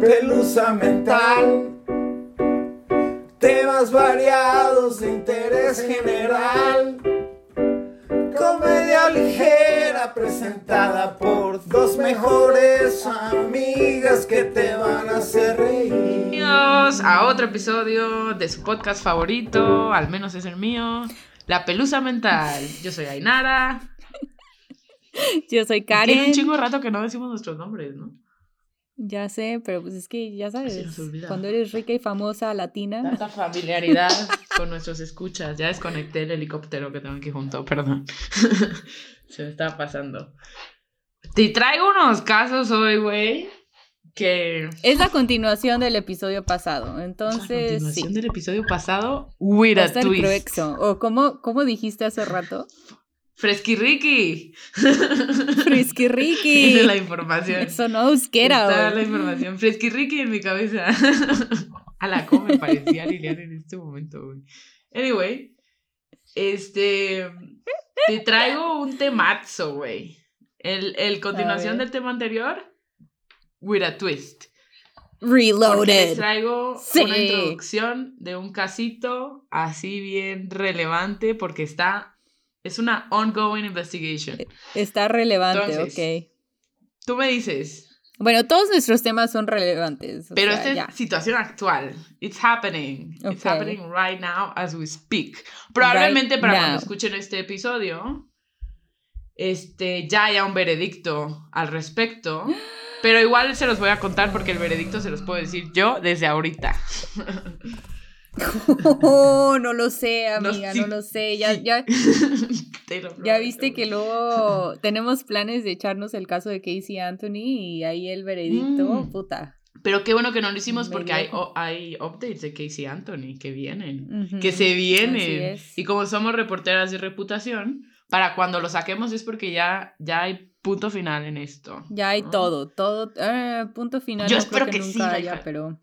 pelusa mental. Temas variados de interés general. Comedia ligera presentada por dos mejores amigas que te van a hacer reír. Bienvenidos a otro episodio de su podcast favorito, al menos es el mío, La Pelusa Mental. Yo soy Ainara. Yo soy Tiene un Karen. chingo de rato que no decimos nuestros nombres, ¿no? Ya sé, pero pues es que ya sabes, cuando eres rica y famosa latina. Tanta familiaridad con nuestros escuchas. Ya desconecté el helicóptero que tengo aquí junto, perdón. Se me estaba pasando. Te traigo unos casos hoy, güey, que... Es la continuación del episodio pasado, la entonces sí. continuación del episodio pasado, Va a twist. cruexo. O como, como dijiste hace rato, Ricky. Frisky Esa es la información. Eso no euskera, Está la información. Ricky en mi cabeza. A la cómo me parecía Liliana en este momento, güey. Anyway, este. Te traigo un temazo, güey. El, el continuación del tema anterior, with a twist. Porque les Reloaded. traigo Sí. una introducción de un casito así bien relevante porque está. Es una ongoing investigation. Está relevante, Entonces, ok. Tú me dices, Bueno, todos nuestros temas son relevantes. Pero sea, esta ya. situación actual. It's happening. It's happening right now as we speak. Probablemente Right para cuando now. escuchen este episodio, este, ya haya un veredicto al respecto. Pero igual se los voy a contar porque el veredicto se los puedo decir yo desde ahorita. Oh, no lo sé, No, amiga, sí, no lo sé. Ya, sí. ya, Ya viste que luego tenemos planes de echarnos el caso de Casey Anthony y ahí el veredicto, Mm. puta. Pero qué bueno que no lo hicimos porque hay, dio- o- hay updates de Casey Anthony que vienen. Que se vienen. Y como somos reporteras de reputación, para cuando lo saquemos es porque ya, ya hay punto final en esto. Ya hay ¿no? todo, todo, eh, punto final. Yo no espero creo que sí, nunca hija. haya, pero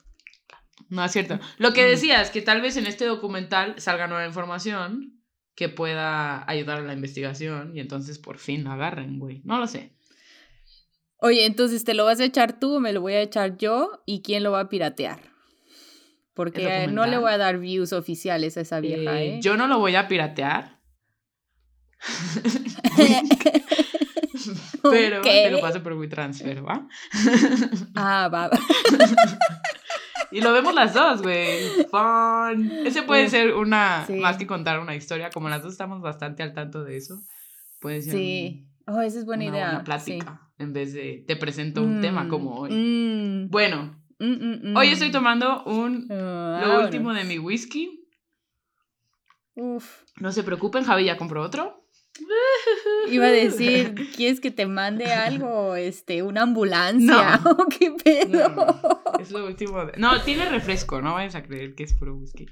No es cierto. Lo que decías, que tal vez en este documental salga nueva información que pueda ayudar a la investigación y entonces por fin la agarren, güey. No lo sé. Oye, entonces ¿te lo vas a echar tú o me lo voy a echar yo? ¿Y quién lo va a piratear? Porque eh, no le voy a dar views oficiales a esa vieja, Eh, ¿eh? Yo no lo voy a piratear. Pero te lo paso por WeTransfer, ¿va? Ah, va. Y lo vemos las dos, güey. Fun. Ese puede ser una, sí. más que contar una historia, como las dos estamos bastante al tanto de eso. Puede ser Sí. Oh, esa es buena una idea. sí. plática. En vez de te presento un tema Mm, como hoy. mm, Bueno, mm, mm, hoy mm. estoy tomando un Ah, lo último de mi whisky. Uf. No se preocupen, Javi ya compró otro. Iba a decir, ¿quieres que te mande algo? Este, una ambulancia. No. ¿O ¿Qué pedo? No, es lo último. de- No, tiene refresco, no vayas a creer que es puro whisky.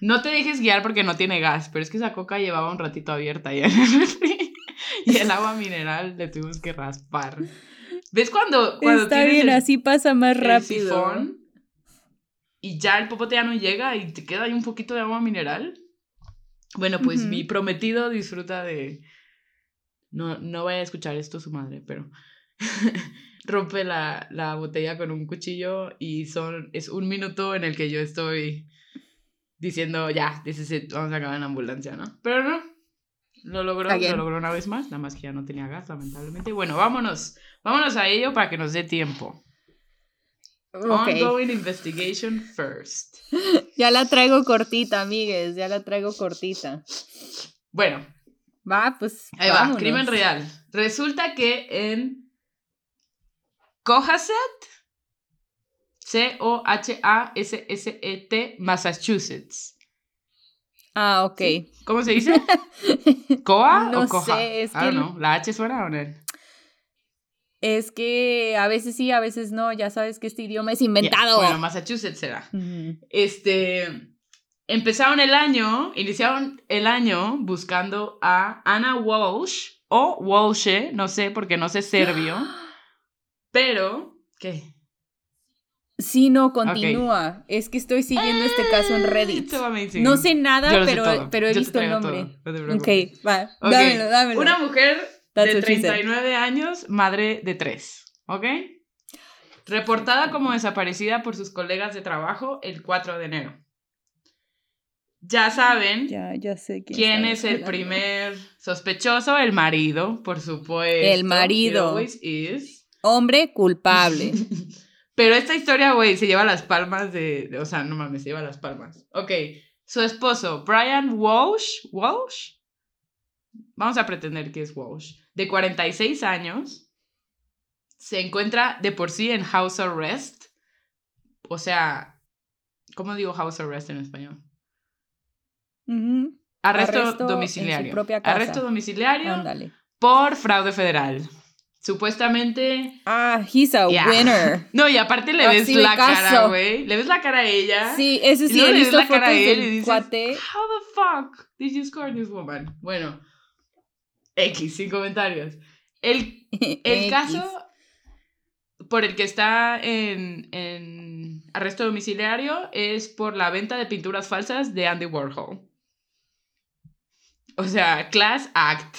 No te dejes guiar porque no tiene gas, pero es que esa coca llevaba un ratito abierta en el. Y el agua mineral le tuvimos que raspar. ¿Ves cuando, cuando Está tienes bien, el- así pasa más rápido. sifón y ya el popote ya no llega y te queda ahí un poquito de agua mineral. Bueno, pues mi prometido disfruta de... No, no vaya a escuchar esto su madre, pero rompe la, la botella con un cuchillo y son, es un minuto en el que yo estoy diciendo, ya, this is it, vamos a acabar en la ambulancia, ¿no? Pero no, lo logró, Again. lo logró una vez más, nada más que ya no tenía gas, lamentablemente. Bueno, vámonos, vámonos a ello para que nos dé tiempo. Ongoing investigation first. Ya la traigo cortita, amigues. Ya la traigo cortita. Bueno, Va, pues. ahí va, crimen real. Resulta que en Cohasset, C-O-H-A-S-S-E-T, Massachusetts. Ah, ok. ¿Cómo se dice? ¿Coa No o coja? sé, es Ah, que- no, ¿la H suena o no? Es que a veces sí, a veces no. Ya sabes que este idioma es inventado. Bueno, Massachusetts será. Este, empezaron el año, iniciaron el año buscando a Anna Walsh o Walshe, no sé porque no sé serbio, pero ¿qué? Sí, no, continúa. Es que estoy siguiendo este caso en Reddit. So amazing. No sé nada, sé pero, pero he Yo visto el nombre. no Ok, va. Ok, Dámelo, dámelo. Una mujer That's de what she said. 39 años, madre de tres, ¿ok? reportada como desaparecida por sus colegas de trabajo el 4 de enero. Ya saben Ya, ya sé quién, es el hablando. primer sospechoso, el marido, por supuesto. El marido. Is. Hombre culpable. Pero esta historia, güey, se lleva las palmas de, de- O sea, no mames, se lleva las palmas. Ok. Su esposo, Brian Walsh. ¿Walsh? Vamos a pretender que es Walsh. De 46 años. Se encuentra de por sí en house arrest. O sea, ¿cómo digo house arrest en español? Arresto, domiciliario. Arresto domiciliario Ándale. por fraude federal. Supuestamente. Ah, he's a winner. No, y aparte le ves la cara, güey. Le ves la cara a ella. Sí, ese Y sí, luego he le ves la cara a él y dices. How the fuck did you score this woman? Bueno, X, sin comentarios. El, el caso por el que está en, en arresto domiciliario es por la venta de pinturas falsas de Andy Warhol. O sea, class act.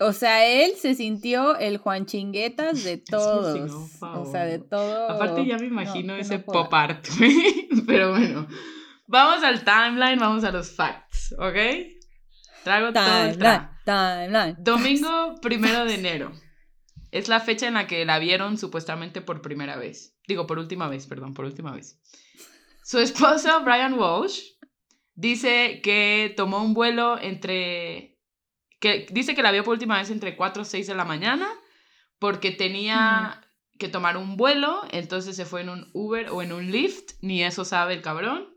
O sea, él se sintió el Juan Chinguetas de todos. sí, no, por o sea, de todo. Aparte ya me No, imagino ese no pop art. Pero bueno, vamos al timeline, vamos a los facts, ¿ok? Traigo todo el tra. Timeline. Domingo primero de enero. Es la fecha en la que la vieron supuestamente por primera vez. Digo, por última vez, perdón, por última vez. Su esposo, Brian Walsh, dice que tomó un vuelo entre... que Dice que la vio por última vez entre 4 o 6 de la mañana porque tenía que tomar un vuelo, entonces se fue en un Uber o en un Lyft, ni eso sabe el cabrón.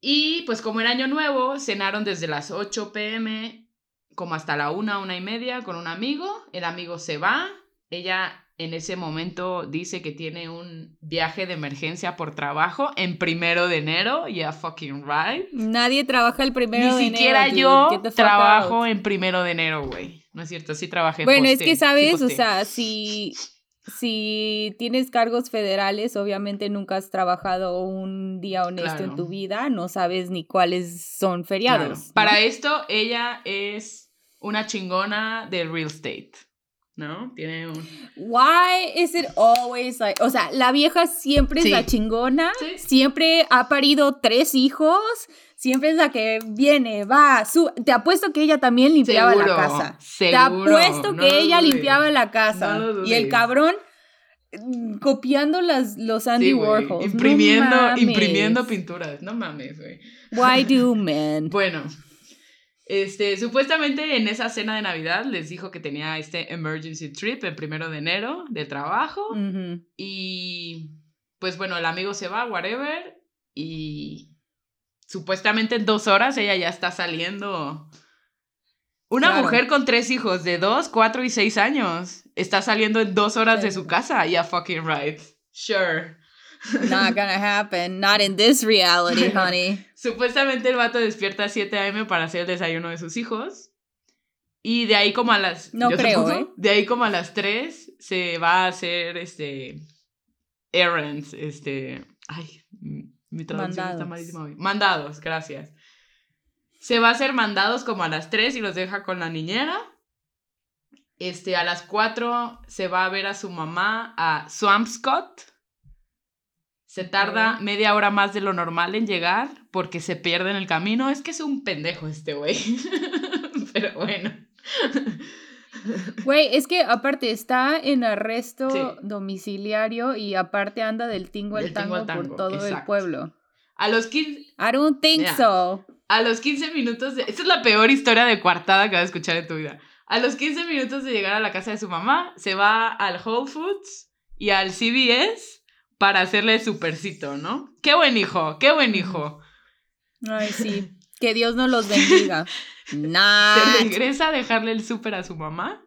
Y pues como era año nuevo, cenaron desde las 8 pm como hasta la una, una y media con un amigo. El amigo se va. Ella en ese momento dice que tiene un viaje de emergencia por trabajo en primero de enero. Yeah, fucking right. Nadie trabaja el primero Ni de siquiera enero, yo. Get the fuck trabajo en primero de enero, güey. No es cierto, sí trabajé. Bueno, es que sí sabes, o posté. sea, si, si tienes cargos federales, obviamente nunca has trabajado un día honesto Claro. en tu vida, no sabes ni cuáles son feriados. Claro. ¿no? Para esto, ella es una chingona del real estate. ¿No? Tiene un. Why is it always like, o sea, la vieja siempre Sí. es la chingona, Sí. siempre ha parido tres hijos, siempre es la que viene, va, su, te apuesto que ella también limpiaba Seguro, la casa. Te seguro, apuesto no que ella limpiaba la casa. no y el cabrón mm, copiando las, los Andy Sí, Warhols. Imprimiendo, No imprimiendo pinturas. No mames, güey. Why do men? Bueno, este, supuestamente en esa cena de Navidad les dijo que tenía este emergency trip el primero de enero de trabajo. Y pues bueno, el amigo se va, whatever. Y supuestamente en dos horas ella ya está saliendo. Una Claro. mujer con tres hijos de dos, cuatro y seis años está saliendo en dos horas de su casa. Yeah, fucking right. Sure. Not gonna happen. Not in this reality, honey. Supuestamente el vato despierta a 7 a.m. para hacer el desayuno de sus hijos. Y de ahí como a las... No creo, supongo, ¿eh? De ahí como a las 3 se va a hacer este... Errands, este... Ay, mi traducción está malísima hoy. Mandados, gracias. Se va a hacer mandados como a las 3 y los deja con la niñera. Este, a las 4 se va a ver a su mamá a Swampscott. Se tarda media hora más de lo normal en llegar porque se pierde en el camino. Es que es un pendejo este güey. Pero bueno. Güey, es que aparte está en arresto Sí. domiciliario y aparte anda del tingo al Del tingo tango, al tango, por todo el pueblo. A los 15, I don't think so. a los 15 minutos de... Esta es la peor historia de coartada que vas a escuchar en tu vida. A los 15 minutos de llegar a la casa de su mamá, se va al Whole Foods y al CVS para hacerle supercito, ¿no? Qué buen hijo, qué buen hijo. Ay, sí. Que Dios nos los bendiga. Se Nah. regresa a dejarle el súper a su mamá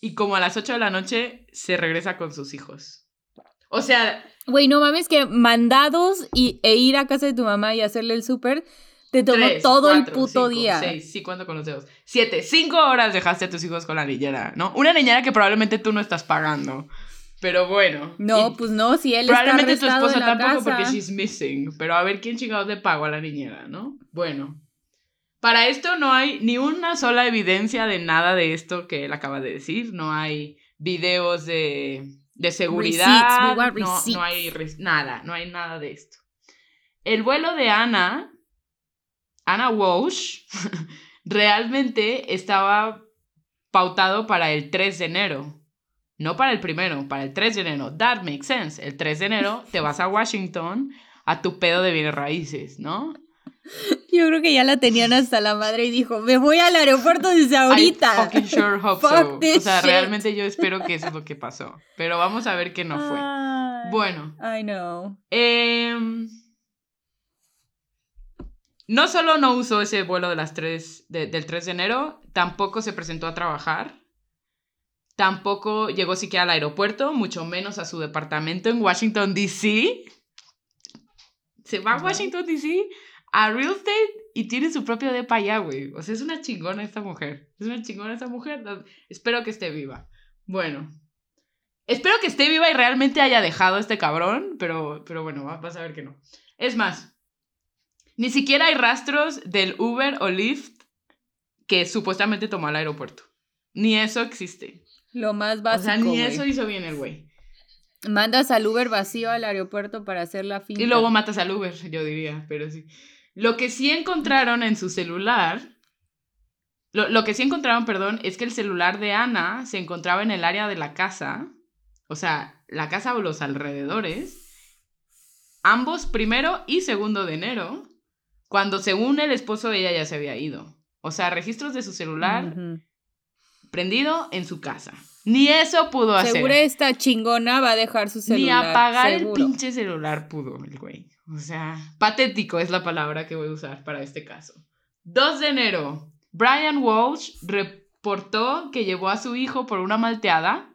y como a las 8 de la noche se regresa con sus hijos. O sea, Güey, no mames que mandados y, e ir a casa de tu mamá y hacerle el súper te tomó tres, todo el puto cinco, día. Seis, sí, cuento con los dedos. Siete, cinco horas dejaste a tus hijos con la niñera, ¿no? Una niñera que probablemente tú no estás pagando. Pero bueno. No, pues no, si él está probablemente tu esposa tampoco casa. porque she's missing. Pero a ver quién chingados le pagó a la niñera, ¿no? Bueno. Para esto no hay ni una sola evidencia de nada de esto que él acaba de decir. No hay videos de, de seguridad. no, no hay nada, no hay nada de esto. El vuelo de Ana, Ana Walsh, realmente estaba pautado para el 3 de enero. No para el primero, para el 3 de enero. That makes sense. El 3 de enero te vas a Washington a tu pedo de bienes raíces, ¿no? Yo creo que ya la tenían hasta la madre y dijo, me voy al aeropuerto desde ahorita. I fucking sure hope Fuck so. this O sea, shit. realmente yo espero que eso es lo que pasó. Pero vamos a ver que no fue. Bueno, I know. em, no solo no usó ese vuelo de las 3, de- del 3 de enero, tampoco se presentó a trabajar. Tampoco llegó siquiera al aeropuerto, mucho menos a su departamento en Washington, D.C. Se va a. Washington, D.C. a real estate y tiene su propio depa allá, güey. O sea, es una chingona esta mujer. Es una chingona esta mujer. Espero que esté viva. Bueno. Espero que esté viva y realmente haya dejado a este cabrón, pero, pero bueno, va- vas a ver que no. Es más, ni siquiera hay rastros del Uber o Lyft que supuestamente tomó al aeropuerto. Ni eso existe. Lo más o básico, sea, ni eso hizo bien el güey. Mandas al Uber vacío al aeropuerto para hacer la finta. Y luego matas al Uber, yo diría, pero sí. Lo que sí encontraron en su celular, lo, lo que sí encontraron, perdón, es que el celular de Ana se encontraba en el área de la casa, o sea, la casa o los alrededores, ambos primero y segundo de enero, cuando según el esposo ella ya se había ido. O sea, registros de su celular. Prendido en su casa. Ni eso pudo hacer. Seguro esta chingona va a dejar su Ni celular. apagar seguro. el pinche celular pudo el güey. O sea, patético es la palabra que voy a usar para este caso. 2 de enero. Brian Walsh reportó que llevó a su hijo por una malteada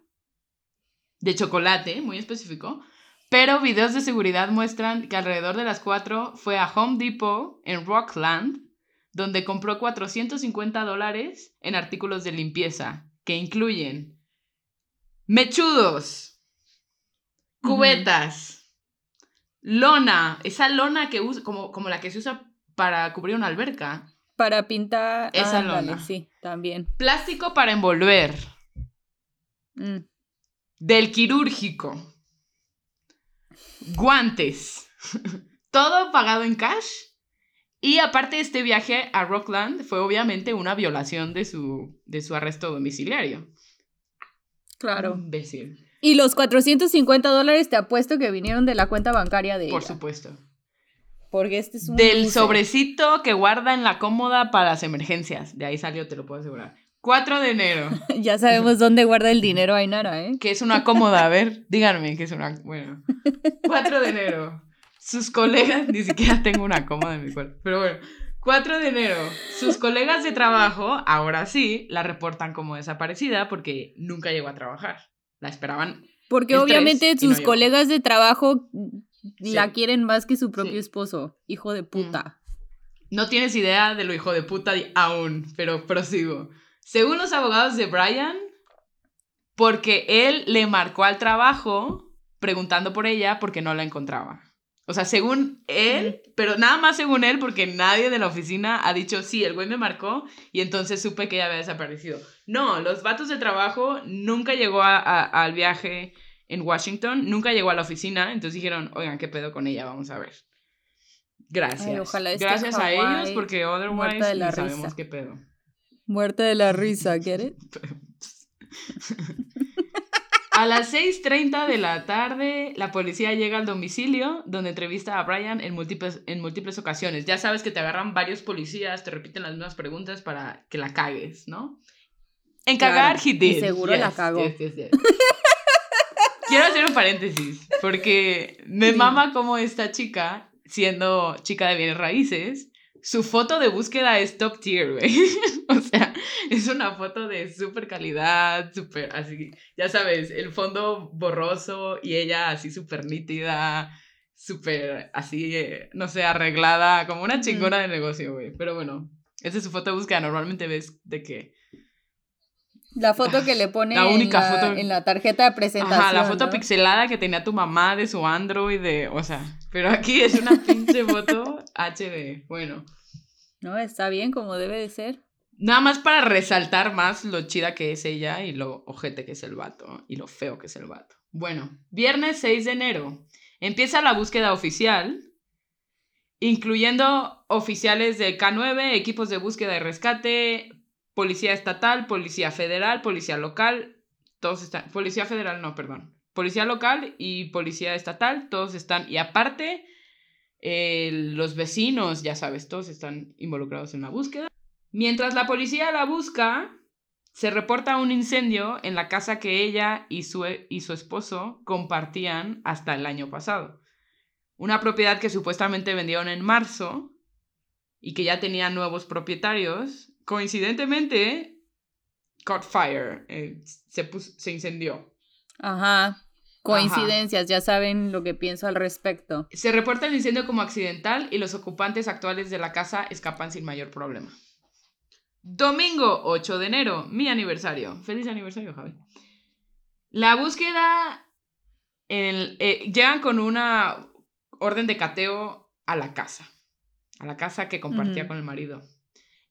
de chocolate, muy específico, pero videos de seguridad muestran que alrededor de las 4 fue a Home Depot en Rockland, donde compró 450 dólares en artículos de limpieza, que incluyen mechudos, cubetas, lona, esa lona que usa, como, como la que se usa para cubrir una alberca, Para pintar. Esa lona. Sí, también. plástico para envolver, Mm. del quirúrgico, guantes, todo pagado en cash. Y aparte este viaje a Rockland fue obviamente una violación de su, de su arresto domiciliario. Claro. Imbécil. Y los 450 dólares te apuesto que vinieron de la cuenta bancaria de Por ella. supuesto. Porque este es un. Del sobrecito que guarda en la cómoda para las emergencias. De ahí salió, te lo puedo asegurar. 4 de enero. Ya sabemos dónde guarda el dinero Ainara, ¿eh? que es una cómoda? A ver, díganme que es una... Bueno. 4 de enero. Sus colegas... Ni siquiera tengo una cómoda en mi cuarto. Pero bueno. 4 de enero. Sus colegas de trabajo, ahora sí, la reportan como desaparecida porque nunca llegó a trabajar. La esperaban. Porque obviamente no sus colegas de trabajo Sí. la quieren más que su propio Sí. esposo. Hijo de puta. No tienes idea de lo hijo de puta aún, pero prosigo. Según los abogados de Brian, porque él le marcó al trabajo preguntando por ella porque no la encontraba. O sea, según él, pero nada más según él, porque nadie de la oficina ha dicho, sí, el güey me marcó y entonces supe que ella había desaparecido. No, los vatos de trabajo nunca llegó a- a- al viaje en Washington, nunca llegó a la oficina, entonces dijeron, oigan, ¿qué pedo con ella? Vamos a ver. Gracias. Ay, ojalá Gracias a ellos, porque otherwise de la ni sabemos qué pedo. Muerte de la risa, ¿get it? A las 6.30 de la tarde, la policía llega al domicilio donde entrevista a Brian en múltiples, en múltiples ocasiones. Ya sabes que te agarran varios policías, te repiten las mismas preguntas para que la cagues, ¿no? En cagar, Claro, y seguro la cagó. yes, yes, yes. Quiero hacer un paréntesis, porque me mama como esta chica, siendo chica de bienes raíces, su foto de búsqueda es top tier, güey. o sea, es una foto de súper calidad, súper así, ya sabes, el fondo borroso y ella así súper nítida, súper así, eh, no sé, arreglada, como una chingona de negocio, güey. Pero bueno, esa es su foto de búsqueda. Normalmente ves de que La foto que le pone La única en, la, foto- en la tarjeta de presentación. Ajá, la foto ¿no? pixelada que tenía tu mamá de su Android, de, o sea, pero aquí es una pinche foto HD. Bueno, No, está bien como debe de ser. Nada más para resaltar más lo chida que es ella y lo ojete que es el vato y lo feo que es el vato. Bueno, viernes 6 de enero. Empieza la búsqueda oficial, incluyendo oficiales de K9, equipos de búsqueda y rescate, policía estatal, policía federal, policía local, todos están, policía federal no, perdón, policía local y policía estatal, todos están, y aparte, eh, los vecinos, ya sabes, todos están involucrados en la búsqueda. Mientras la policía la busca, se reporta un incendio en la casa que ella y su, y su esposo compartían hasta el año pasado. Una propiedad que supuestamente vendieron en marzo y que ya tenía nuevos propietarios. Coincidentemente, caught fire, eh, se, se incendió. Ajá. Coincidencias, ya saben lo que pienso al respecto. Se reporta el incendio como accidental y los ocupantes actuales de la casa escapan sin mayor problema. Domingo 8 de enero, mi aniversario. Feliz aniversario, Javi. La búsqueda. En eh, llegan con una orden de cateo a la casa. A la casa que compartía con el marido.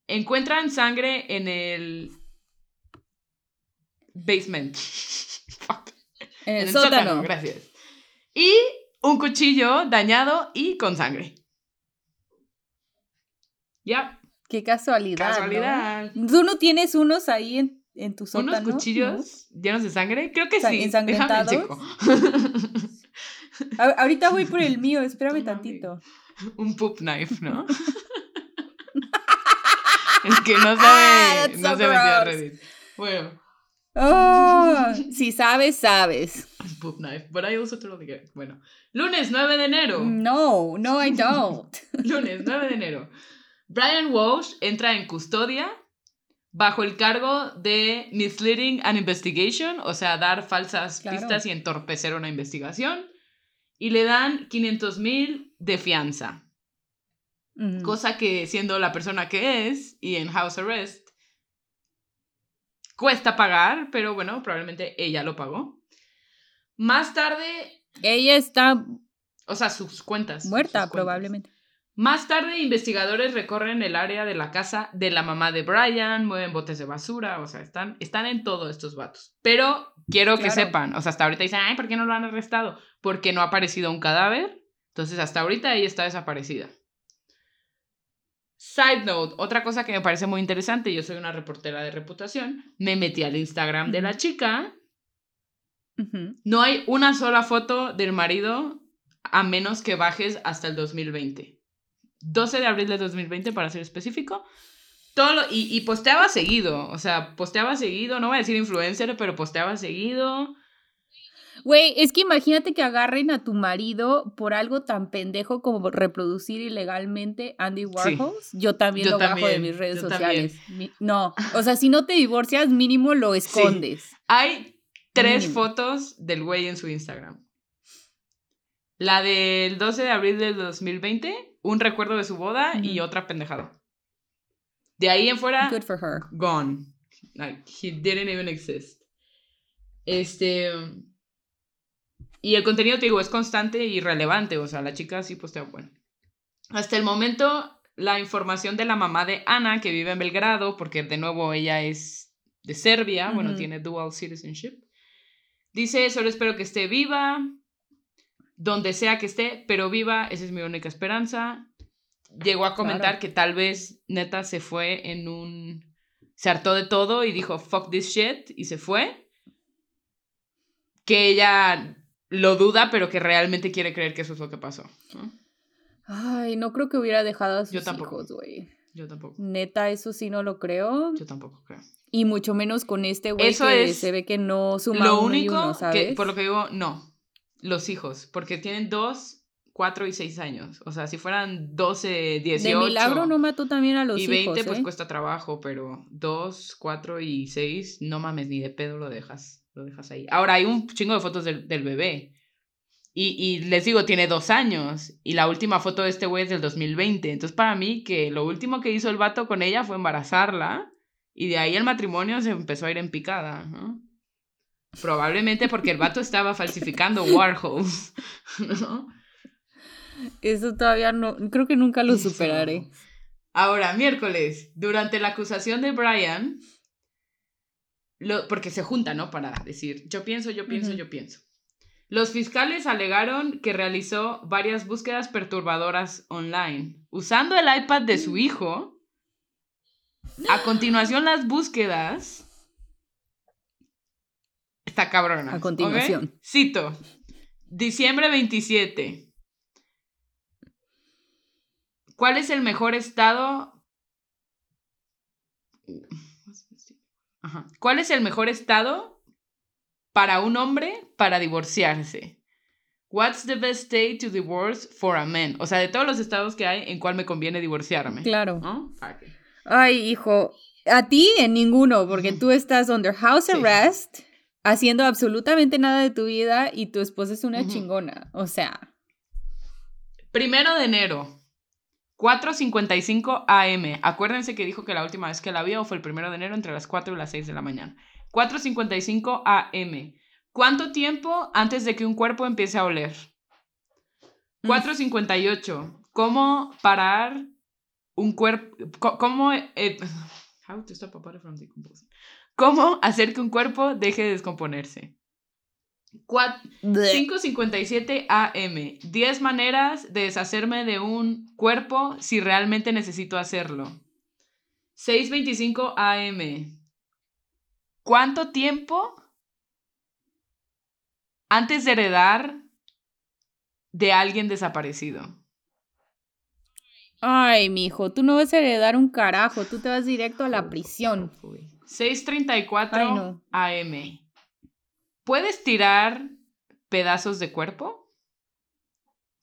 Encuentran sangre en el basement. En el, sótano. Gracias. Y un cuchillo dañado y con sangre. Ya. Qué casualidad. Casualidad. ¿Tú no tienes unos ahí en, en tu sótano? ¿Unos cuchillos llenos de sangre? Creo que sí. ¿Ensangrentados? Ahorita voy por el mío, espérame tantito. Un poop knife, ¿no? es que no sabe, no se metió a Reddit. Bueno. Oh, si sabes, sabes. Poop knife, but I also totally get Bueno, lunes 9 de enero. No, no, I don't. lunes 9 de enero. Brian Walsh entra en custodia bajo el cargo de misleading an investigation, o sea, dar falsas pistas y entorpecer una investigación, y le dan 500 mil de fianza. Cosa que siendo la persona que es y en house arrest, cuesta pagar, pero bueno, probablemente ella lo pagó. Más tarde... Ella está... O sea, sus cuentas. Muerta, probablemente. Más tarde, investigadores recorren el área de la casa de la mamá de Brian, mueven botes de basura, o sea, están, están en todos estos vatos. Pero quiero que sepan, o sea, hasta ahorita dicen, ay, ¿por qué no lo han arrestado? Porque no ha aparecido un cadáver. Entonces, hasta ahorita ella está desaparecida. Side note, otra cosa que me parece muy interesante, yo soy una reportera de reputación, me metí al Instagram de la chica. No hay una sola foto del marido a menos que bajes hasta el 2020. 12 de abril de 2020 para ser específico. Todo y, posteaba seguido, o sea, posteaba seguido, no voy a decir influencer, pero posteaba seguido. Güey, es que imagínate que agarren a tu marido por algo tan pendejo como reproducir ilegalmente Andy Warhols. Yo también lo bajo de mis redes sociales. no, o sea, si no te divorcias, mínimo lo escondes. Hay tres fotos del güey en su Instagram. La del 12 de abril del 2020 un recuerdo de su boda y otra pendejada. De ahí en fuera, Good for her. gone. Like, he didn't even exist. Este. Y el contenido, te digo, es constante y relevante. O sea, la chica sí postea, bueno. Hasta el momento, la información de la mamá de Ana, que vive en Belgrado, porque de nuevo ella es de Serbia, bueno, tiene dual citizenship. Dice, solo espero que esté viva, donde sea que esté, pero viva, esa es mi única esperanza. Llegó a comentar que tal vez neta se fue en un... Se hartó de todo y dijo, fuck this shit, y se fue. Que ella lo duda, pero que realmente quiere creer que eso es lo que pasó. Ay, no creo que hubiera dejado a sus Yo tampoco. hijos, güey. Yo tampoco. Neta, eso sí no lo creo. Yo tampoco creo. Y mucho menos con este güey que se ve que no suma Lo uno único y uno, ¿sabes? que, por lo que digo, no los hijos, porque tienen dos, cuatro y seis años. O sea, si fueran 12, 18. De milagro no mató también a los y hijos. Y 20 pues ¿eh? cuesta trabajo, pero dos, cuatro y seis, no mames, ni de pedo lo dejas. Lo dejas ahí. Ahora hay un chingo de fotos del, del bebé. Y, y, les digo, tiene dos años. Y la última foto de este güey es del 2020. Entonces, para mí, que lo último que hizo el vato con ella fue embarazarla. Y de ahí el matrimonio se empezó a ir en picada. ¿no? Probablemente porque el vato estaba falsificando Warhols, ¿no? Eso todavía no, creo que nunca lo superaré. Ahora, miércoles, durante la acusación de Brian, lo, porque se junta, ¿no? Para decir, yo pienso, yo pienso, yo pienso. Los fiscales alegaron que realizó varias búsquedas perturbadoras online, usando el iPad de su hijo. A continuación, las búsquedas. Está cabrona. A continuación. Cito. Diciembre 27. ¿Cuál es el mejor estado? ¿Cuál es el mejor estado para un hombre para divorciarse? What's the best state to divorce for a man? O sea, de todos los estados que hay, ¿en cuál me conviene divorciarme? Claro. Ay, hijo, a ti en ninguno, porque tú estás under house arrest, haciendo absolutamente nada de tu vida y tu esposa es una chingona. O sea. Primero de enero. 4.55 AM. Acuérdense que dijo que la última vez que la vio fue el primero de enero entre las 4 y las 6 de la mañana. 4.55 AM. ¿Cuánto tiempo antes de que un cuerpo empiece a oler? 4.58. ¿Cómo parar un cuerpo? ¿Cómo... Eh, ¿Cómo hacer que un cuerpo deje de descomponerse? 5.57 AM. 10 maneras de deshacerme de un cuerpo si realmente necesito hacerlo. 6.25 AM. ¿Cuánto tiempo antes de heredar de alguien desaparecido? Ay, mijo, tú no vas a heredar un carajo, tú te vas directo a la prisión. 6.34 AM. ¿Puedes tirar pedazos de cuerpo?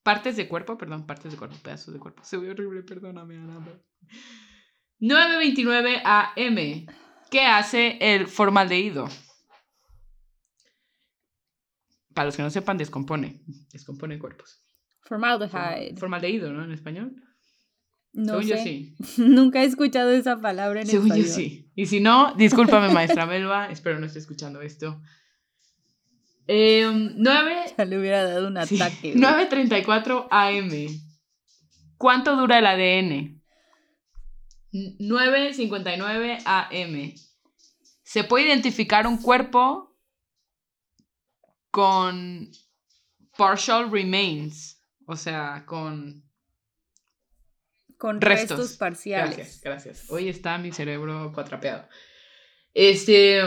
Partes de cuerpo, perdón, partes de cuerpo, pedazos de cuerpo. Se ve horrible, perdóname, Ana. 9.29 AM. ¿Qué hace el formaldehído? Para los que no sepan, descompone. Descompone cuerpos. Formaldehyde. Formaldehído, ¿no? En español. No Según sé. yo sí. Nunca he escuchado esa palabra en Según español. yo sí. Y si no, discúlpame, maestra Melba. Espero no esté escuchando esto. Eh, 9. Ya le hubiera dado un ataque. 9.34 AM. ¿Cuánto dura el ADN? 9.59 AM. Se puede identificar un cuerpo con partial remains, o sea, con con restos, parciales. Gracias, gracias. Hoy está mi cerebro cuatrapeado. Este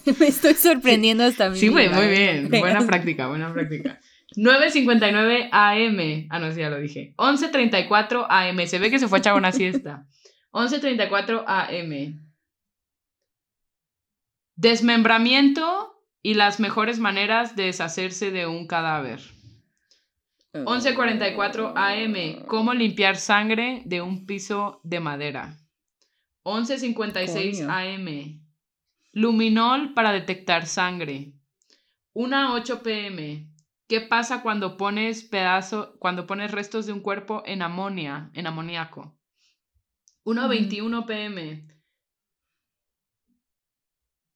Me estoy sorprendiendo hasta mí. Sí, güey, muy bien. Buena práctica, buena práctica. 9.59 AM. Ah, no, sí, ya lo dije. 11.34 AM. Se ve que se fue a echar una siesta. 11.34 AM. Desmembramiento y las mejores maneras de deshacerse de un cadáver. 11.44 AM. Cómo limpiar sangre de un piso de madera. 11.56 AM. Luminol para detectar sangre. Una 8 pm. ¿Qué pasa cuando pones pedazo, cuando pones restos de un cuerpo en amonia, en amoníaco? 1.21 pm.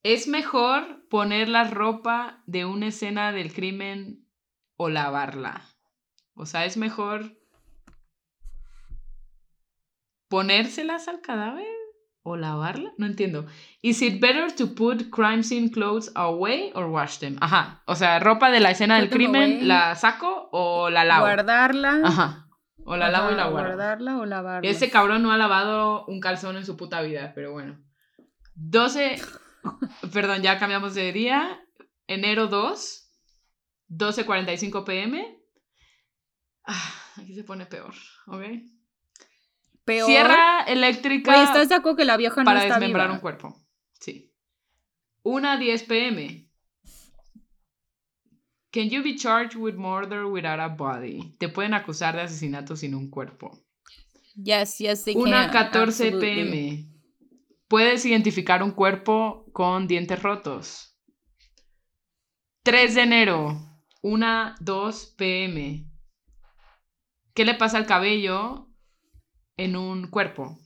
¿Es mejor poner la ropa de una escena del crimen o lavarla? O sea, es mejor ponérselas al cadáver o lavarla, no entiendo. Is it better to put crime scene clothes away or wash them? Ajá, o sea, ropa de la escena del crimen, ¿la saco o la lavo? Guardarla. Ajá. O la lavo y la guardo. Guardarla o lavarla. Ese cabrón no ha lavado un calzón en su puta vida, pero bueno. 12, perdón, ya cambiamos de día. Enero 2, 12.45 pm. Ah, aquí se pone peor, ¿ok? Sierra eléctrica. Oye, ¿estás de acuerdo que la vieja no para desmembrar un cuerpo. Sí. Una 10 pm. Can you be charged with murder without a body? Te pueden acusar de asesinato sin un cuerpo. Yes, yes, they Una 14 pm. Puedes identificar un cuerpo con dientes rotos. 3 de enero. Una 2 pm. ¿Qué le pasa al cabello en un cuerpo.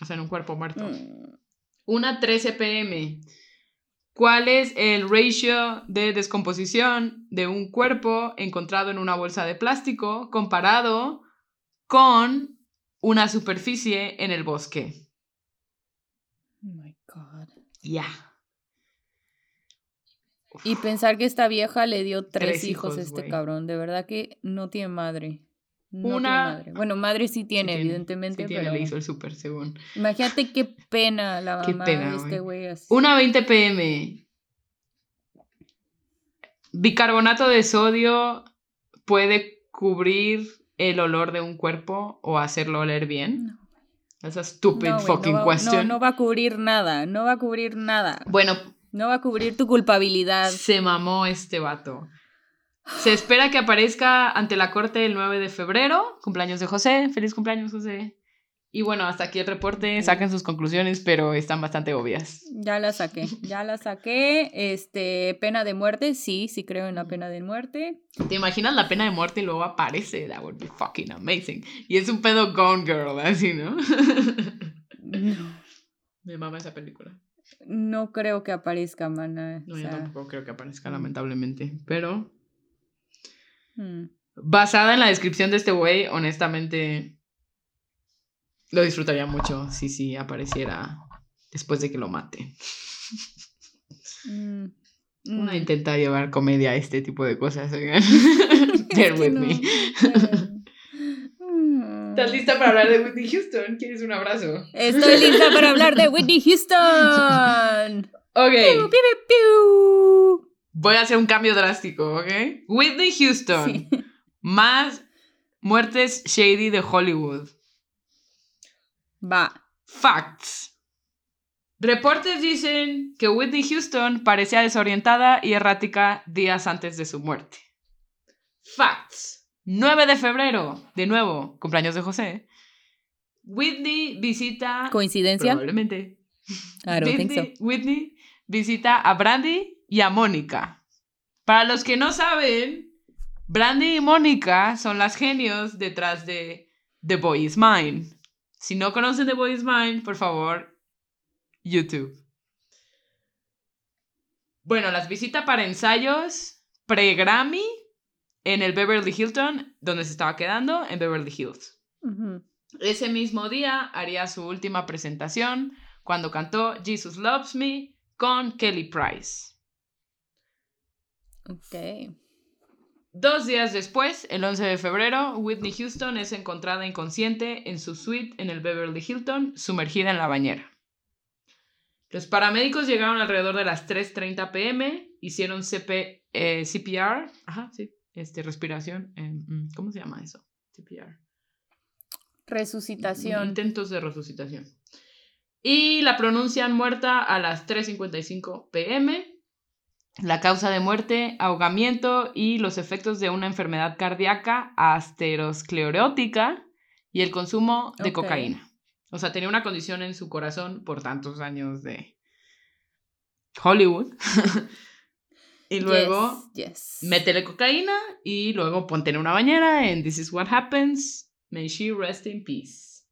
O sea, en un cuerpo muerto. Mm. Una 13 pm. ¿Cuál es el ratio de descomposición de un cuerpo encontrado en una bolsa de plástico comparado con una superficie en el bosque. Oh my God. Ya. Y pensar que esta vieja le dio tres, hijos, a este cabrón. De verdad que no tiene madre. No una... Tiene madre. Bueno, madre sí tiene, evidentemente. Sí tiene, le hizo el súper, según. Imagínate qué pena la mamá de este güey. Una 20 pm. Bicarbonato de sodio puede cubrir el olor de un cuerpo o hacerlo oler bien. No. Esa stupid fucking question. No, no va a cubrir nada, no va a cubrir nada. Bueno. No va a cubrir tu culpabilidad. Se mamó este vato. Se espera que aparezca ante la corte el 9 de febrero. Cumpleaños de José. Feliz cumpleaños, José. Y bueno, hasta aquí el reporte, saquen sus conclusiones, pero están bastante obvias. Ya la saqué, ya la saqué. Este, pena de muerte, sí, sí creo en la pena de muerte. ¿Te imaginas la pena de muerte y luego aparece? That would be fucking amazing. Y es un pedo Gone Girl, así, ¿no? No. Me mama esa película. No creo que aparezca, mana. No, yo tampoco creo que aparezca, lamentablemente. Pero. Hmm. Basada en la descripción de este güey, honestamente lo disfrutaría mucho si sí apareciera después de que lo mate. Mm, Uno mm. intenta llevar comedia a este tipo de cosas, oigan. Bear with me. ¿Estás lista para hablar de Whitney Houston? ¿Quieres un abrazo? Estoy lista para hablar de Whitney Houston. Ok. Voy a hacer un cambio drástico, ¿ok? Whitney Houston. Más muertes shady de Hollywood. Va. Facts. Reportes dicen que Whitney Houston parecía desorientada y errática días antes de su muerte. Facts. 9 de febrero, de nuevo, cumpleaños de José. Whitney visita. ¿Coincidencia? Probablemente. I don't think so. Whitney visita a Brandy y a Mónica. Para los que no saben, Brandy y Mónica son las genios detrás de The Boy Is Mine. Si no conocen The Boy Mind, por favor, YouTube. Bueno, las visita para ensayos pre-Grammy en el Beverly Hilton, donde se estaba quedando, en Beverly Hills. Ese mismo día haría su última presentación cuando cantó Jesus Loves Me con Kelly Price. Ok. Dos días después, el 11 de febrero, Whitney Houston es encontrada inconsciente en su suite en el Beverly Hilton, sumergida en la bañera. Los paramédicos llegaron alrededor de las 3.30 pm, hicieron CP, eh, CPR, ajá, sí, este, respiración, eh, mm, ¿cómo se llama eso? CPR. Resucitación. Intentos de resucitación. Y la pronuncian muerta a las 3.55 pm. La causa de muerte, ahogamiento y los efectos de una enfermedad cardíaca asterosclerótica y el consumo de cocaína. O sea, tenía una condición en su corazón por tantos años de Hollywood. y luego métele cocaína y luego ponte en una bañera en This is what happens. May she rest in peace.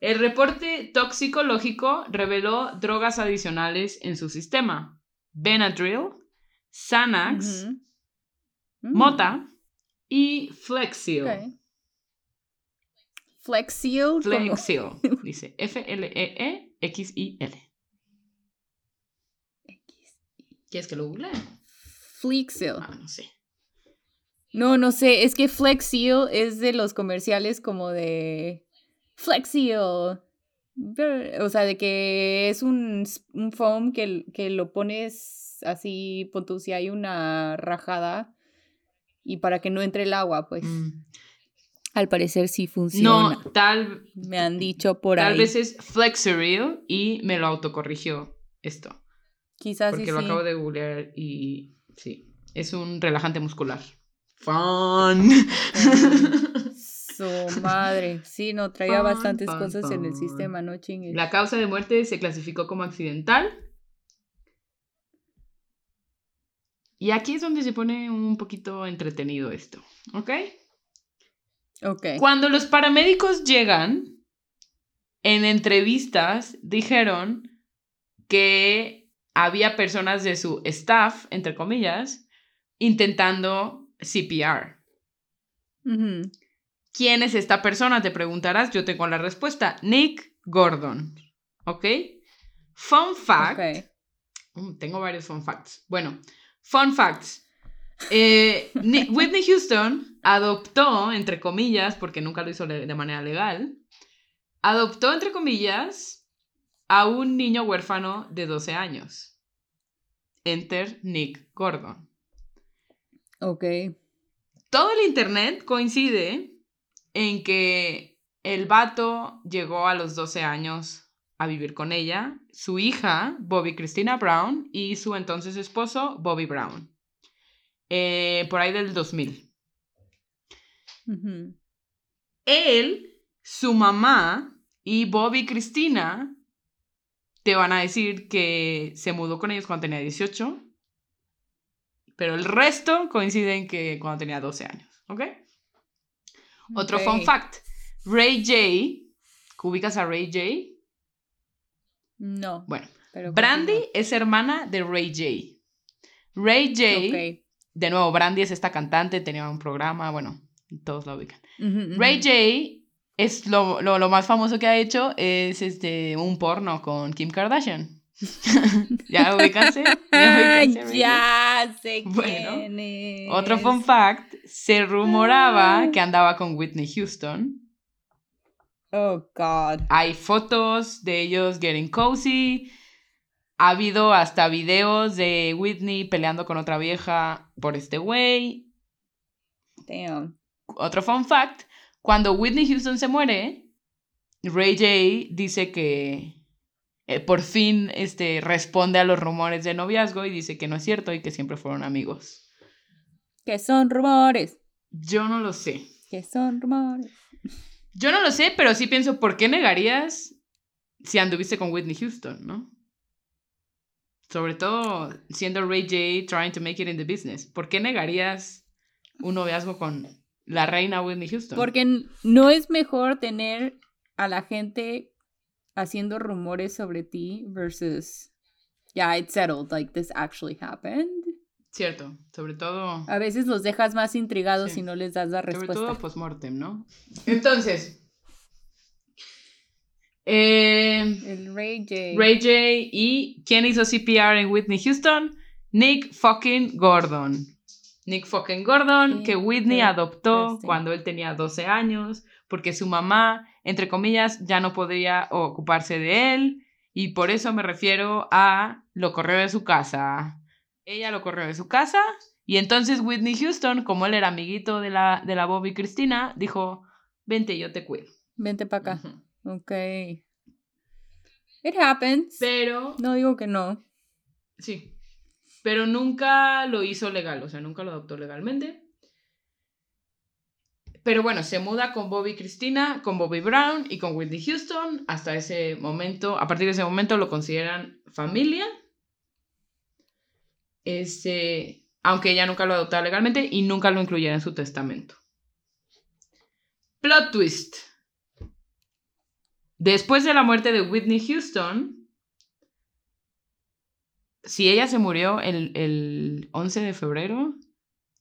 El reporte toxicológico reveló drogas adicionales en su sistema. Benadryl, Xanax, mm. Mota y Flexil. Flexil. Flexil. Dice F-L-E-E-X-I-L. ¿Quieres que lo google? Flexil. Ah, no sé. No, no sé. Es que Flexil es de los comerciales como de Flexil. O sea, de que es un, un foam que, que lo pones así, punto, si hay una rajada y para que no entre el agua, pues. Mm. Al parecer sí funciona. No, tal. Me han dicho por ahí. Tal vez es Flexeril y me lo autocorrigió esto. Quizás Porque lo acabo de googlear y sí. Es un relajante muscular. Fun. Su madre. Sí, no, traía bastantes cosas en el sistema, no chingues. La causa de muerte se clasificó como accidental Y aquí es donde se pone un poquito entretenido esto, ¿ok? Ok. Cuando los paramédicos llegan, en entrevistas dijeron que había personas de su staff, entre comillas, intentando CPR. ¿Quién es esta persona? Te preguntarás. Yo tengo la respuesta. Nick Gordon. ¿Ok? Fun fact. Mm, tengo varios fun facts. Bueno, fun facts. Eh, Whitney Houston adoptó, entre comillas, porque nunca lo hizo de manera legal, adoptó, entre comillas, a un niño huérfano de 12 años. Enter Nick Gordon. Ok. Todo el internet coincide en que el vato llegó a los 12 años a vivir con ella, su hija, Bobby Christina Brown, y su entonces esposo, Bobby Brown. Eh, por ahí del 2000. Él, su mamá y Bobby Christina te van a decir que se mudó con ellos cuando tenía 18, pero el resto coinciden que cuando tenía 12 años, ¿ok? Otro fun fact. Ray J. ¿Ubicas a Ray J? No. Bueno. Brandy es hermana de Ray J. Ray J. De nuevo, Brandy es esta cantante, tenía un programa, bueno, todos la ubican. Ray J es lo, más famoso que ha hecho es este un porno con Kim Kardashian. ¿Ya ubicaste? ¿Ya, ya sé quién es. Otro fun fact, se rumoraba ah. que andaba con Whitney Houston. Oh, God. Hay fotos de ellos getting cozy. Ha habido hasta videos de Whitney peleando con otra vieja por este güey. Damn. Otro fun fact, cuando Whitney Houston se muere, Ray J dice que eh, por fin este, responde a los rumores de noviazgo y dice que no es cierto y que siempre fueron amigos. Que son rumores. Yo no lo sé. Que son rumores. Yo no lo sé, pero sí pienso, ¿por qué negarías si anduviste con Whitney Houston, no? Sobre todo siendo Ray J trying to make it in the business. ¿Por qué negarías un noviazgo con la reina Whitney Houston? Porque no es mejor tener a la gente haciendo rumores sobre ti versus, yeah, it's settled, like this actually happened. Cierto, sobre todo. A veces los dejas más intrigados si no les das la respuesta. Sobre todo post-mortem, ¿no? Entonces. Eh, el Ray J. Ray J. ¿Y quién hizo CPR en Whitney Houston? Nick fucking Gordon. Nick fucking Gordon, que Whitney adoptó cuando él tenía 12 años, porque su mamá entre comillas, ya no podría ocuparse de él y por eso me refiero a lo corrió de su casa. Ella lo corrió de su casa y entonces Whitney Houston, como él era amiguito de la, de la Bobby Cristina, dijo, vente, yo te cuido. Vente para acá. Ok. It happens. Pero... No digo que no. Sí. Pero nunca lo hizo legal, o sea, nunca lo adoptó legalmente. Pero bueno, se muda con Bobby Cristina, con Bobby Brown y con Whitney Houston. Hasta ese momento, a partir de ese momento lo consideran familia. Este, aunque ella nunca lo adoptaba legalmente y nunca lo incluyera en su testamento. Plot twist. Después de la muerte de Whitney Houston, si ella se murió el, el 11 de febrero,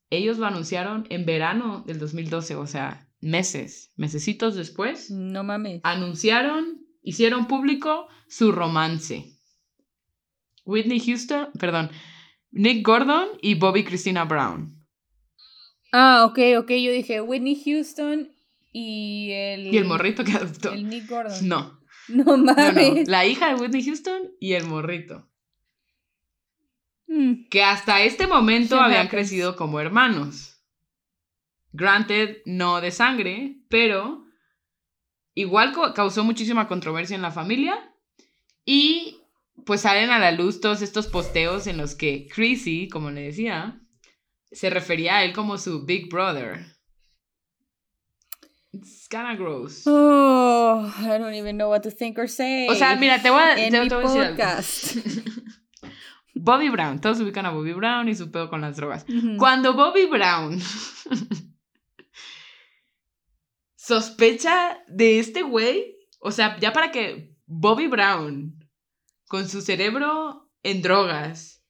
ellos lo anunciaron en verano del 2012, o sea, meses, mesecitos después. No mames. Anunciaron, hicieron público su romance. Whitney Houston, perdón, Nick Gordon y Bobby Christina Brown. Ah, ok, ok, yo dije Whitney Houston y el... Y el morrito que adoptó. El Nick Gordon. No. No mames. La hija de Whitney Houston y el morrito. Mm. que hasta este momento habían crecido como hermanos. Granted, no de sangre, pero igual causó muchísima controversia en la familia y pues salen a la luz todos estos posteos en los que Chrissy, como le decía, se refería a él como su big brother. It's kinda gross. Oh, I don't even know what to think or say. O sea, mira, te voy a, te, decir Bobby Brown, todos ubican a Bobby Brown y su pedo con las drogas. Cuando Bobby Brown sospecha de este güey, o sea, ya para que Bobby Brown, con su cerebro en drogas,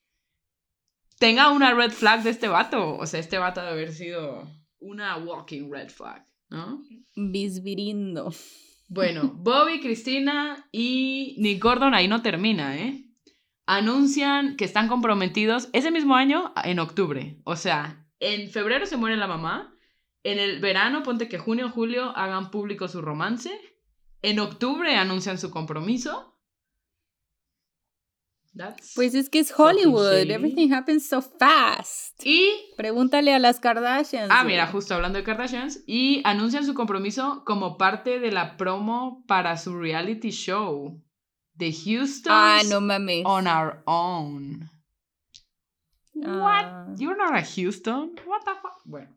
tenga una red flag de este vato, o sea, este vato debe haber sido una walking red flag. ¿no? Bisbirindo. Bueno, Bobby, Cristina y Nick Gordon ahí no termina, ¿eh? Anuncian que están comprometidos ese mismo año en octubre. O sea, en febrero se muere la mamá. En el verano, ponte que junio o julio hagan público su romance. En octubre anuncian su compromiso pues es que es Hollywood. Everything happens so fast. Y. Pregúntale a las Kardashians. Ah, mira, justo hablando de Kardashians. Y anuncian su compromiso como parte de la promo para su reality show. The Houston. Ah, no mames. On Our Own. What? Ah. You're not a Houston? What the fuck? Bueno.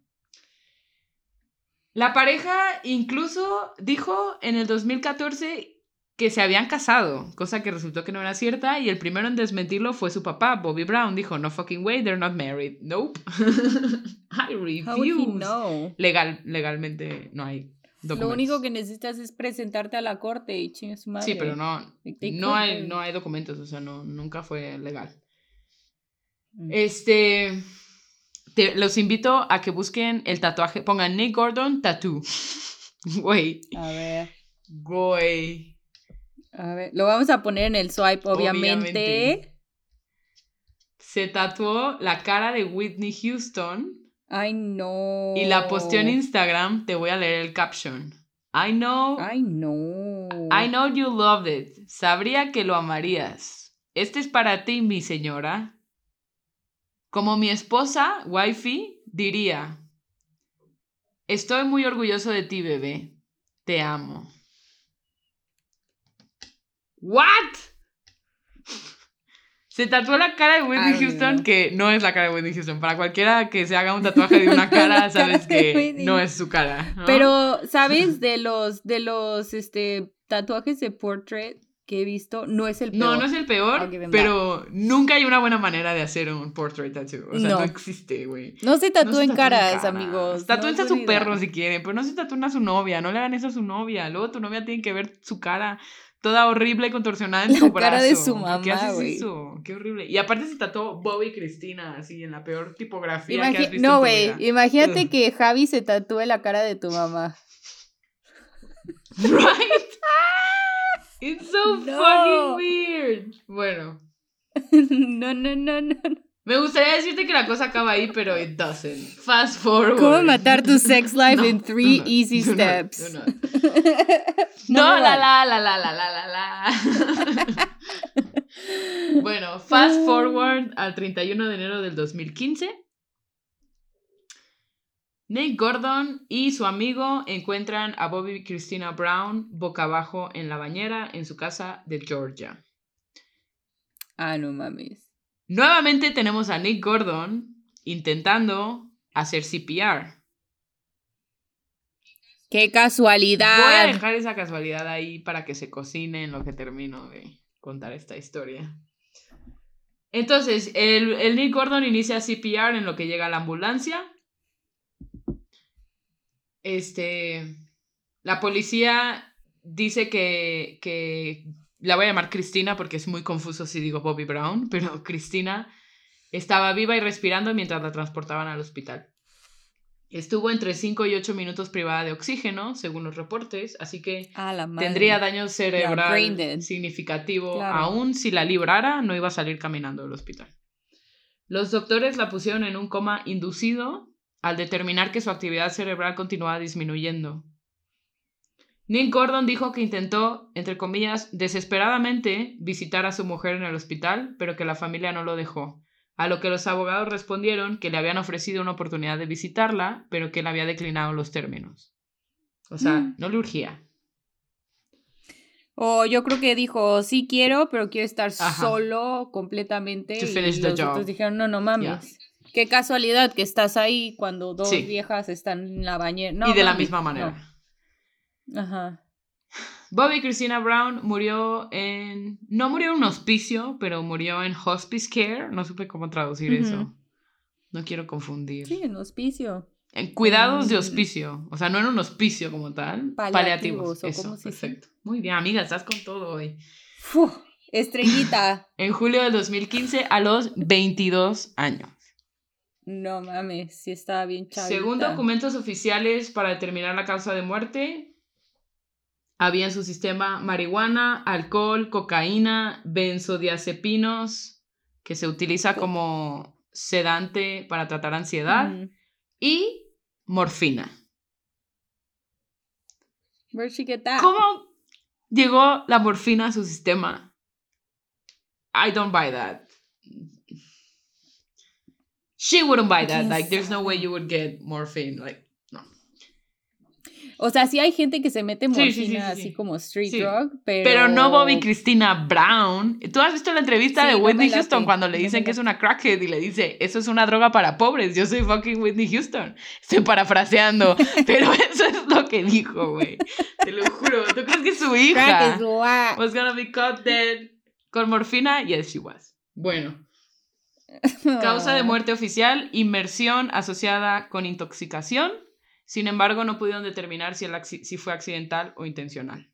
La pareja incluso dijo en el 2014 que se habían casado, cosa que resultó que no era cierta, y el primero en desmentirlo fue su papá, Bobby Brown. Dijo, no fucking way, they're not married. Nope. I refuse. Legal, legalmente no hay documentos. Lo único que necesitas es presentarte a la corte y chingue su madre. Sí, pero no, no, hay, no hay documentos, o sea, no, nunca fue legal. Mm. Este... Te, los invito a que busquen el tatuaje, pongan Nick Gordon Tattoo. Güey. A ver. Güey. A ver, lo vamos a poner en el swipe, obviamente. Se tatuó la cara de Whitney Houston. Ay, no. Y la posteó en Instagram. Te voy a leer el caption. I know. I know. I know you loved it. Sabría que lo amarías. Este es para ti, mi señora. Como mi esposa, wifey, diría. Estoy muy orgulloso de ti, bebé. Te amo. ¿What? Se tatuó la cara de Whitney Houston, que no es la cara de Whitney Houston. Para cualquiera que se haga un tatuaje de una cara, sabes que no es su cara. Pero, ¿sabes? De los, de los este, tatuajes de portrait que he visto, no es el peor. No, no es el peor, pero nunca hay una buena manera de hacer un portrait tattoo. O sea, no, existe, güey. No se tatúen caras, amigos. Tatúense a su perro si quieren, pero no se tatúen a su novia. No le hagan eso a su novia. Luego tu novia tiene que ver su cara toda horrible y contorsionada en su brazo. cara de su mamá, ¿Qué haces eso? Qué horrible. Y aparte se tatuó Bobby y Cristina, así, en la peor tipografía que has visto No, güey, imagínate que Javi se tatúe la cara de tu mamá. Right? It's so fucking weird. Bueno. no, no, no, no. Me gustaría decirte que la cosa acaba ahí, pero it doesn't. Fast forward. ¿Cómo matar tu sex life no, in three no, easy no, steps? No, la, la, la, la, la, la, la, bueno, fast ah. forward al 31 de enero del 2015. Nate Gordon y su amigo encuentran a Bobby Christina Brown boca abajo en la bañera en su casa de Georgia. Ah, no mames. Nuevamente tenemos a Nick Gordon intentando hacer CPR. ¡Qué casualidad! Voy a dejar esa casualidad ahí para que se cocine en lo que termino de contar esta historia. Entonces, el, el Nick Gordon inicia CPR en lo que llega la ambulancia. Este. La policía dice que, que la voy a llamar Cristina porque es muy confuso si digo Bobby Brown, pero Cristina estaba viva y respirando mientras la transportaban al hospital. Estuvo entre 5 y 8 minutos privada de oxígeno, según los reportes, así que tendría daño cerebral significativo. Aún si la librara, no iba a salir caminando del hospital. Los doctores la pusieron en un coma inducido al determinar que su actividad cerebral continuaba disminuyendo. Nick Gordon dijo que intentó, entre comillas, desesperadamente visitar a su mujer en el hospital, pero que la familia no lo dejó. A lo que los abogados respondieron que le habían ofrecido una oportunidad de visitarla, pero que él había declinado los términos. O sea, mm. no le urgía. O yo creo que dijo, sí quiero, pero quiero estar solo completamente. y los otros dijeron, no, no mames. Qué casualidad que estás ahí cuando dos viejas están en la bañera. y de la misma manera. Ajá. Bobby Christina Brown murió en. No murió en un hospicio, pero murió en hospice care. No supe cómo traducir eso. No quiero confundir. Sí, en hospicio. En cuidados de hospicio. O sea, no en un hospicio como tal. Paliativos. eso, perfecto. Muy bien, amiga, estás con todo hoy. estrellita. en julio del 2015, a los 22 años. No mames, sí estaba bien chavita. Según documentos oficiales para determinar la causa de muerte, había en su sistema marihuana, alcohol, cocaína, benzodiazepinos, que se utiliza como sedante para tratar ansiedad, y morfina. ¿Cómo llegó la morfina a su sistema? I don't buy that. She wouldn't buy that. Like, there's no way you would get morphine. Like, o sea, sí hay gente que se mete morfina así como street drug, pero... Pero no Bobby Cristina Brown. ¿Tú has visto la entrevista de Whitney Houston cuando le dicen que es una crackhead y le dice, eso es una droga para pobres, yo soy fucking Whitney Houston? Estoy parafraseando, pero eso es lo que dijo, güey. Te lo juro. ¿Tú crees que su hija was gonna be caught dead con morfina? Yes, she was. Bueno. Causa de muerte oficial, inmersión asociada con intoxicación sin embargo, no pudieron determinar si, si fue accidental o intencional.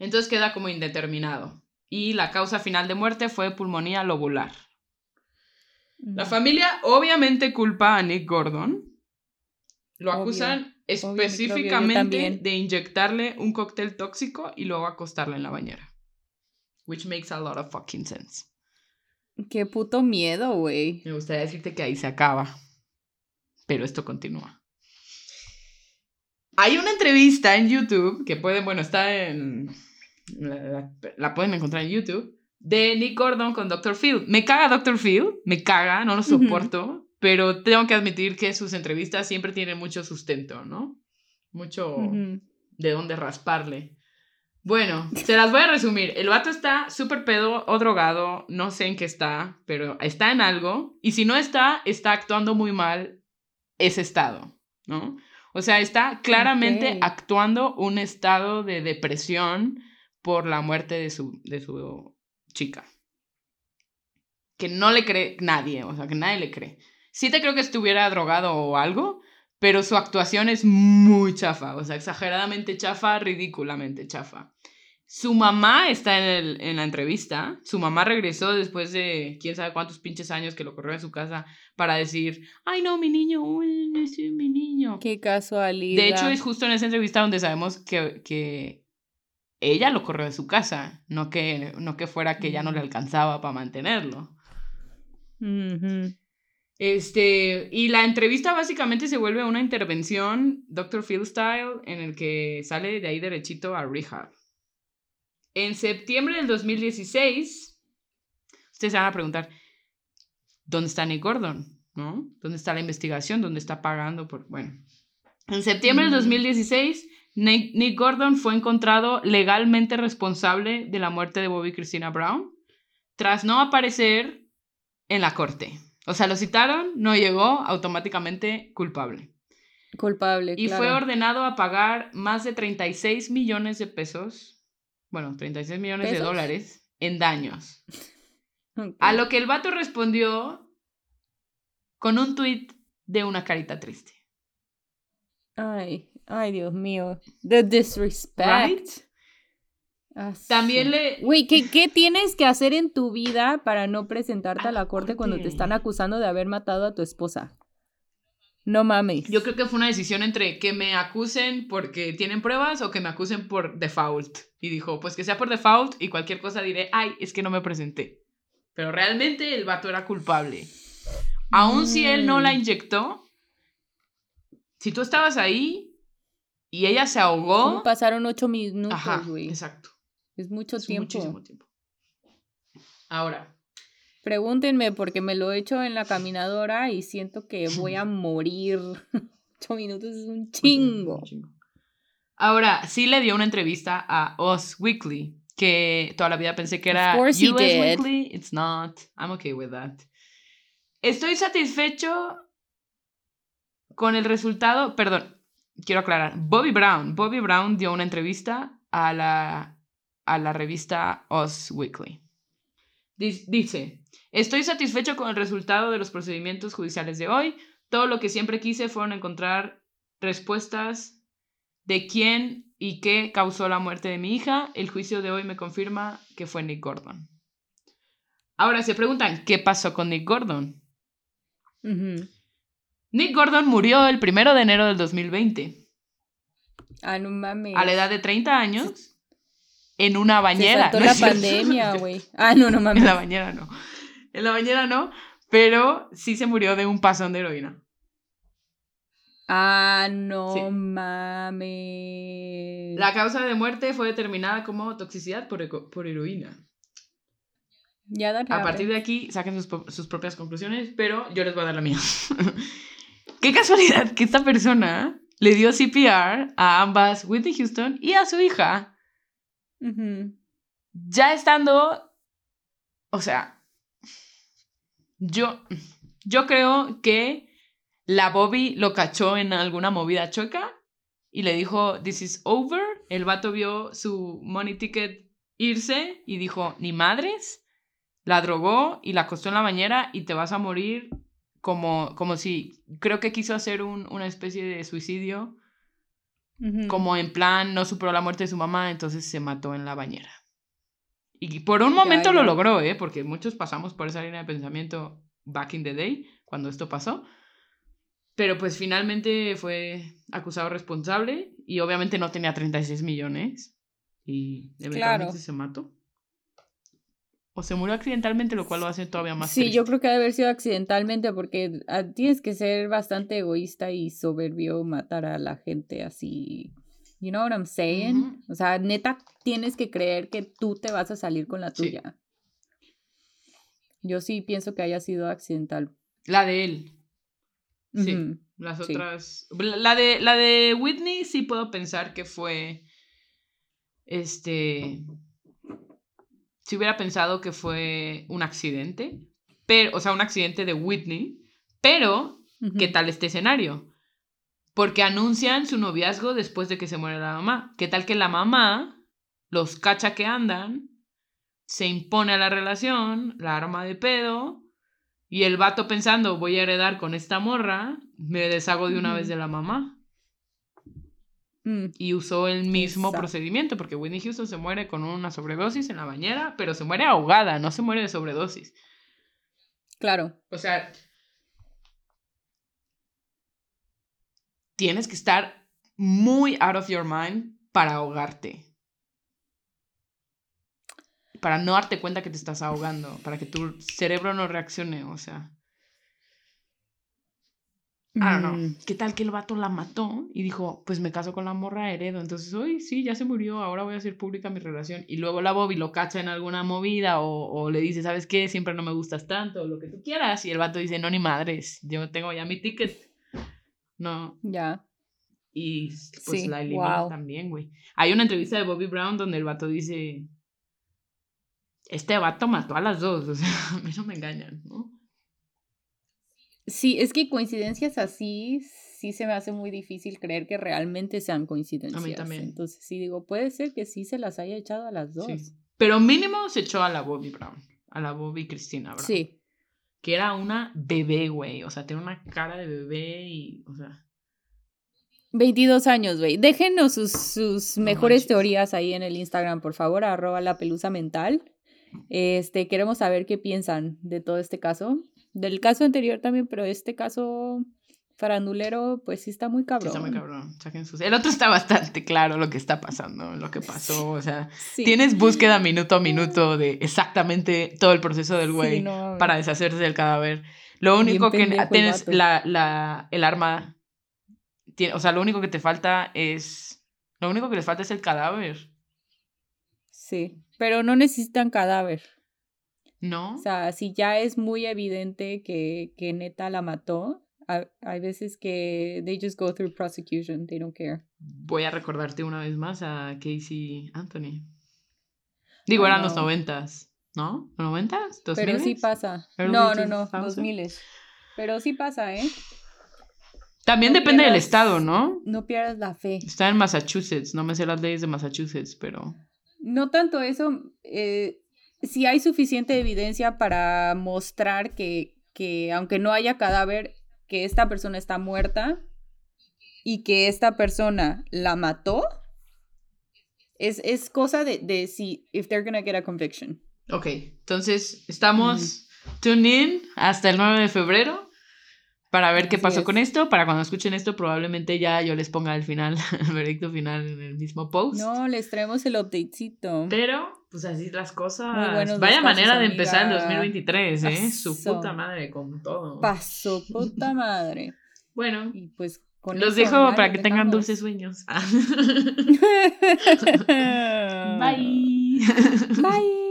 Entonces queda como indeterminado. Y la causa final de muerte fue pulmonía lobular. La familia obviamente culpa a Nick Gordon. Lo acusan específicamente de inyectarle un cóctel tóxico y luego acostarle en la bañera. Which makes a lot of fucking sense. Qué puto miedo, güey. Me gustaría decirte que ahí se acaba. Pero esto continúa. Hay una entrevista en YouTube que pueden, bueno, está en. La, pueden encontrar en YouTube. De Nick Gordon con Dr. Phil. Me caga Dr. Phil, me caga, no lo soporto. Pero tengo que admitir que sus entrevistas siempre tienen mucho sustento, ¿no? Mucho de dónde rasparle. Bueno, se las voy a resumir. El vato está súper pedo o drogado, no sé en qué está, pero está en algo. Y si no está, está actuando muy mal ese estado, ¿no? O sea, está claramente actuando un estado de depresión por la muerte de su, de su chica. Que no le cree nadie, o sea, que nadie le cree. Sí te creo que estuviera drogado o algo, pero su actuación es muy chafa, o sea, exageradamente chafa, ridículamente chafa. Su mamá está en, el, en, la entrevista. Su mamá regresó después de quién sabe cuántos pinches años que lo corrió en su casa para decir, ay no, mi niño, uy, mi niño. Qué casualidad. De hecho, es justo en esa entrevista donde sabemos que, que ella lo corrió de su casa, no que, no que fuera que ya no le alcanzaba para mantenerlo. Este, y la entrevista básicamente se vuelve una intervención Dr. Phil Style en el que sale de ahí derechito a rehab. En septiembre del 2016, ustedes se van a preguntar, ¿dónde está Nick Gordon? ¿No? ¿Dónde está la investigación? ¿Dónde está pagando por...? Bueno, en septiembre del 2016, Nick, Gordon fue encontrado legalmente responsable de la muerte de Bobby Christina Brown tras no aparecer en la corte. O sea, lo citaron, no llegó, automáticamente culpable. Culpable. Y fue ordenado a pagar más de 36 millones de pesos bueno, 36 millones de dólares en daños. A lo que el vato respondió con un tuit de una carita triste. Ay, ay, Dios mío. The disrespect. También le... Güey, ¿qué, ¿qué tienes que hacer en tu vida para no presentarte a la corte cuando te están acusando de haber matado a tu esposa? No mames. Yo creo que fue una decisión entre que me acusen porque tienen pruebas o que me acusen por default. Y dijo, pues que sea por default y cualquier cosa diré, ay, es que no me presenté. Pero realmente el vato era culpable. Aún si él no la mm. inyectó, si tú estabas ahí y ella se ahogó. pasaron ocho minutos, güey. Exacto. Es mucho tiempo. Muchísimo tiempo. Ahora, Pregúntenme porque me lo he hecho en la caminadora y siento que voy a morir. Ocho minutos es un chingo. Ahora, sí le dio una entrevista a Us Weekly, que toda la vida pensé que era US Weekly. It's not. I'm okay with that. Estoy satisfecho con el resultado. Perdón, quiero aclarar. Bobby Brown. Bobby Brown dio una entrevista a la, a la revista Us Weekly. Dice, estoy satisfecho con el resultado de los procedimientos judiciales de hoy. Todo lo que siempre quise fueron encontrar respuestas de quién y qué causó la muerte de mi hija. El juicio de hoy me confirma que fue Nick Gordon. Ahora se preguntan, ¿qué pasó con Nick Gordon? Nick Gordon murió el primero de enero del 2020. Ah, no mames. A la edad de 30 años. En una bañera. Se la pandemia, güey. Ah, no, no mames. En la bañera no. En la bañera no. Pero sí se murió de un pasón de heroína. Ah, no mames. La causa de muerte fue determinada como toxicidad por, por heroína. Ya A partir de aquí saquen sus, sus, propias conclusiones, pero yo les voy a dar la mía. Qué casualidad que esta persona le dio CPR a ambas Whitney Houston y a su hija. Ya estando, o sea, yo, yo creo que la Bobby lo cachó en alguna movida choca y le dijo, this is over. El vato vio su money ticket irse y dijo, ni madres. La drogó y la acostó en la bañera y te vas a morir como, como si, creo que quiso hacer un, una especie de suicidio, como en plan, no superó la muerte de su mamá, entonces se mató en la bañera. Y por un momento lo logró, ¿eh? Porque muchos pasamos por esa línea de pensamiento back in the day, cuando esto pasó. Pero pues finalmente fue acusado responsable y obviamente no tenía 36 millones y eventualmente se mató. O se murió accidentalmente, lo cual lo hace todavía más. Sí, yo creo que debe haber sido accidentalmente porque ah, tienes que ser bastante egoísta y soberbio matar a la gente así. You know what I'm saying? O sea, neta, tienes que creer que tú te vas a salir con la tuya. Yo sí pienso que haya sido accidental. La de él. Sí, las otras. La de, la de Whitney sí puedo pensar que fue. Este. Si hubiera pensado que fue un accidente. Pero, o sea, un accidente de Whitney. Pero, ¿qué tal este escenario? Porque anuncian su noviazgo después de que se muere la mamá. ¿Qué tal que la mamá los cacha que andan? Se impone a la relación, la arma de pedo y el vato pensando, voy a heredar con esta morra, me deshago de una vez de la mamá. Mm. Y usó el mismo procedimiento, porque Whitney Houston se muere con una sobredosis en la bañera, pero se muere ahogada, no se muere de sobredosis. Claro. O sea, tienes que estar muy out of your mind para ahogarte para no darte cuenta que te estás ahogando, para que tu cerebro no reaccione, o sea. Ah, no. Mm. ¿Qué tal que el vato la mató y dijo, pues me caso con la morra heredo? Entonces, uy, sí, ya se murió, ahora voy a hacer pública mi relación. Y luego la Bobby lo cacha en alguna movida o, o le dice, ¿sabes qué? Siempre no me gustas tanto, o lo que tú quieras. Y el vato dice, no, ni madres, yo tengo ya mi ticket. No. Ya. Y pues la elimina también, güey. Hay una entrevista de Bobby Brown donde el vato dice, este vato mató a las dos, o sea, a mí no me engañan, ¿no? Sí, es que coincidencias así sí se me hace muy difícil creer que realmente sean coincidencias. A mí también. Entonces sí digo, puede ser que sí se las haya echado a las dos. Sí. Pero mínimo se echó a la Bobby Brown, a la Bobby Cristina Brown. Sí. Que era una bebé, güey, o sea, tiene una cara de bebé y, o sea... 22 años, güey. Déjenos sus, sus mejores teorías ahí en el Instagram, por favor, arroba la pelusa mental. Este, queremos saber qué piensan de todo este caso. Del caso anterior también, pero este caso farandulero, pues sí está muy cabrón. está muy cabrón. El otro está bastante claro lo que está pasando, lo que pasó. O sea, tienes búsqueda minuto a minuto de exactamente todo el proceso del güey para deshacerse del cadáver. Lo único que tienes la, la, el arma. o sea, lo único que te falta es. Lo único que les falta es el cadáver. Sí. Pero no necesitan cadáver. ¿No? O sea, si ya es muy evidente que, que neta la mató, hay veces que they just go through prosecution, they don't care. Voy a recordarte una vez más a Casey Anthony. Digo, eran los noventas, ¿no? ¿Noventas? ¿Dos Pero sí pasa. No, no, no, dos miles. Pero sí pasa, ¿eh? También depende del estado, ¿no? No pierdas la fe. Está en Massachusetts, no me sé las leyes de Massachusetts, pero... No tanto eso, eh, si hay suficiente evidencia para mostrar que, que aunque no haya cadáver, que esta persona está muerta y que esta persona la mató, es, es cosa de, de si, if they're gonna get a conviction. Ok, entonces estamos tune in hasta el 9 de febrero para ver qué pasó con esto. Para cuando escuchen esto, probablemente ya yo les ponga el final, el veredicto final en el mismo post. No, les traemos el updatecito. Pero, pues así las cosas. Vaya manera de empezar el 2023, ¿eh? Su puta madre con todo. Pasó puta madre. bueno. Y pues los dejo para que tengan dulces sueños. Bye. Bye.